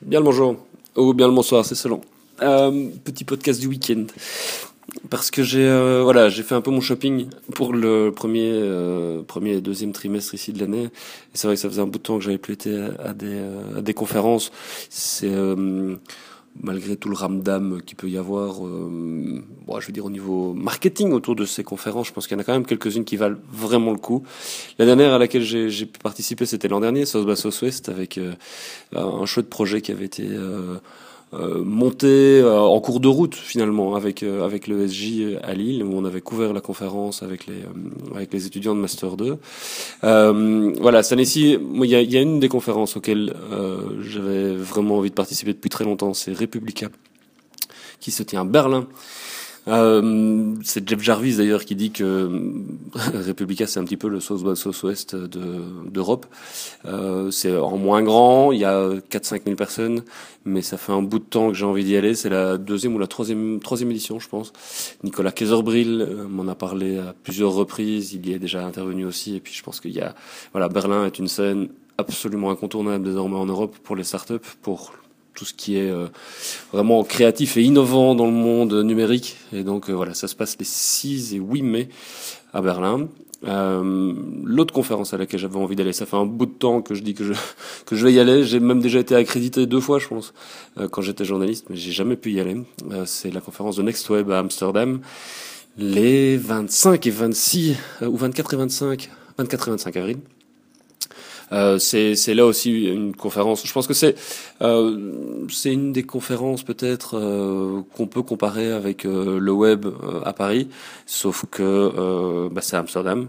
Bien le bonjour, ou bien le bonsoir, c'est selon. Euh, petit podcast du week-end. Parce que j'ai euh, voilà, j'ai fait un peu mon shopping pour le premier euh, premier et deuxième trimestre ici de l'année. Et c'est vrai que ça faisait un bout de temps que j'avais plus été à, des euh, à des conférences. C'est euh, malgré tout le ramdam qu'il peut y avoir, euh, bon, je veux dire au niveau marketing autour de ces conférences, je pense qu'il y en a quand même quelques-unes qui valent vraiment le coup. La dernière à laquelle j'ai pu participer, c'était l'an dernier, South by Southwest, avec euh, un chouette projet qui avait été euh, euh, monté euh, en cours de route finalement avec euh, avec le SJ à Lille où on avait couvert la conférence avec les euh, avec les étudiants de master 2. Euh, voilà, cette année-ci, il y a, y a une des conférences auxquelles j'avais vraiment envie de participer depuis très longtemps, c'est Republica qui se tient à Berlin. Euh, c'est Jeff Jarvis d'ailleurs qui dit que Republica c'est un petit peu le South-Ouest d'Europe. euh, c'est en moins grand, il y a 4-5 000 personnes, mais ça fait un bout de temps que j'ai envie d'y aller. C'est la deuxième ou la troisième, troisième édition, je pense. Nicolas Kaiserbril euh, m'en a parlé à plusieurs reprises, il y est déjà intervenu aussi, et puis je pense qu'il y a, voilà, Berlin est une scène absolument incontournable désormais en Europe pour les startups, pour tout ce qui est euh, vraiment créatif et innovant dans le monde numérique. Et donc euh, voilà, ça se passe les 6 et 8 mai à Berlin. Euh, L'autre conférence à laquelle j'avais envie d'aller, ça fait un bout de temps que je dis que je que je vais y aller. J'ai même déjà été accrédité deux fois, je pense, euh, quand j'étais journaliste, mais j'ai jamais pu y aller. Euh, C'est la conférence de Next Web à Amsterdam, les 25 et 26 euh, ou 24 et 25, 24 et 25 avril. Euh, c'est là aussi une conférence. Je pense que c'est euh, une des conférences peut-être euh, qu'on peut comparer avec euh, le web euh, à Paris, sauf que euh, bah, c'est Amsterdam,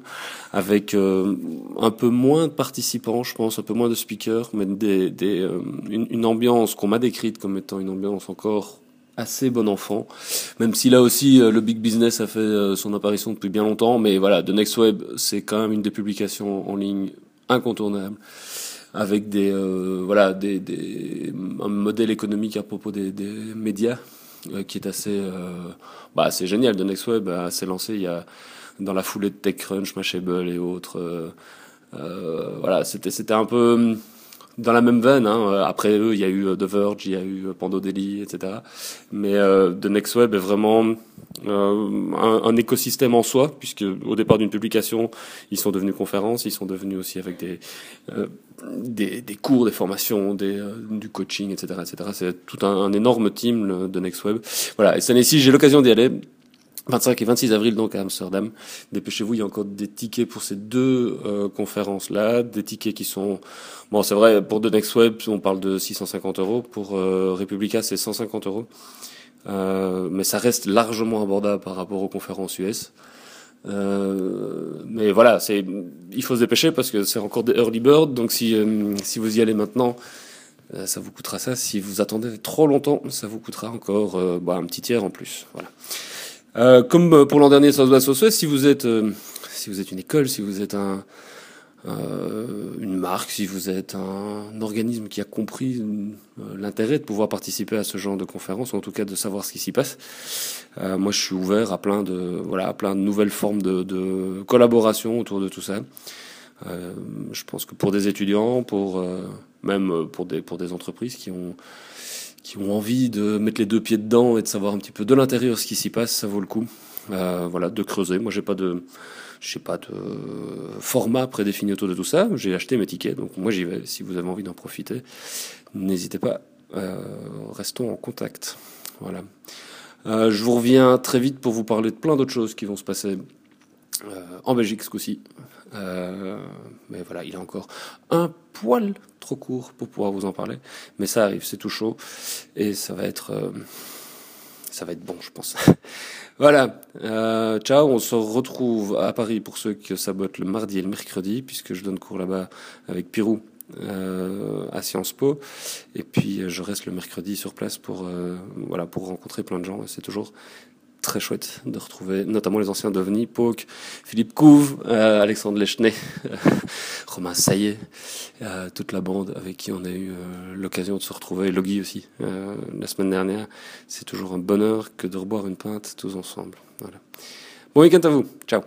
avec un peu moins de participants, je pense, un peu moins de speakers, mais des, des une, ambiance qu'on m'a décrite comme étant une ambiance encore assez bon enfant, même si là aussi le big business a fait son apparition depuis bien longtemps, mais voilà, The Next Web, c'est quand même une des publications en ligne incontournable avec des euh, voilà des, des un modèle économique à propos des, médias euh, qui est assez euh, bah assez génial. De NextWeb euh, s'est lancé il y dans la foulée de TechCrunch, Mashable et autres voilà c'était c'était un peu dans la même veine. Hein. Après eux, il y a eu The Verge, il y a eu Pandodeli, etc. Mais euh, The Next Web est vraiment euh, un, un, écosystème en soi, puisque au départ d'une publication, ils sont devenus conférences, ils sont devenus aussi avec des euh, des, des, cours, des formations, des, euh, du coaching, etc., etc. C'est tout un, un, énorme team de Next Web. Voilà. Et cette année-ci, j'ai l'occasion d'y aller. 25 et 26 avril donc à Amsterdam. Dépêchez-vous, il y a encore des tickets pour ces deux euh, conférences-là, des tickets qui sont bon, c'est vrai pour The Next Web, on parle de 650 euros, pour euh, Republica c'est 150 euros, euh, mais ça reste largement abordable par rapport aux conférences US. Euh, mais voilà, c'est il faut se dépêcher parce que c'est encore des early bird, donc si euh, si vous y allez maintenant. Ça vous coûtera ça. Si vous attendez trop longtemps, ça vous coûtera encore bah, un petit tiers en plus. Voilà. Euh, comme pour l'an dernier, South by Southwest, si vous êtes, euh, si vous êtes une école, si vous êtes un, euh, une marque, si vous êtes un, organisme qui a compris l'intérêt de pouvoir participer à ce genre de conférence, ou en tout cas de savoir ce qui s'y passe, moi je suis ouvert à plein de, voilà, à plein de nouvelles formes de, de collaboration autour de tout ça. je pense que pour des étudiants, pour même pour des pour des entreprises qui ont qui ont envie de mettre les deux pieds dedans et de savoir un petit peu de l'intérieur ce qui s'y passe, ça vaut le coup. Euh, voilà, de creuser. Moi, j'ai pas de, pas de format prédéfini autour de tout ça. J'ai acheté mes tickets, donc moi j'y vais. Si vous avez envie d'en profiter, n'hésitez pas. Euh, restons en contact. Voilà. Euh, je vous reviens très vite pour vous parler de plein d'autres choses qui vont se passer euh, en Belgique ce coup-ci. Euh, mais voilà, il est encore un poil trop court pour pouvoir vous en parler. Mais ça arrive, c'est tout chaud. Et ça va être, euh, ça va être bon, je pense. voilà. Euh, ciao, on se retrouve à Paris pour ceux qui sabotent le mardi et le mercredi, puisque je donne cours là-bas avec Pirou. Euh, à Sciences Po et puis je reste le mercredi sur place pour euh, voilà pour rencontrer plein de gens c'est toujours très chouette de retrouver notamment les anciens d'OVNI, Pauque, Philippe Couve, euh, Alexandre Lechnet, Romain Saillet, euh, toute la bande avec qui on a eu euh, l'occasion de se retrouver, Logi aussi, la semaine dernière. C'est toujours un bonheur que de reboire une pinte tous ensemble. Voilà. Bon week-end à vous. Ciao.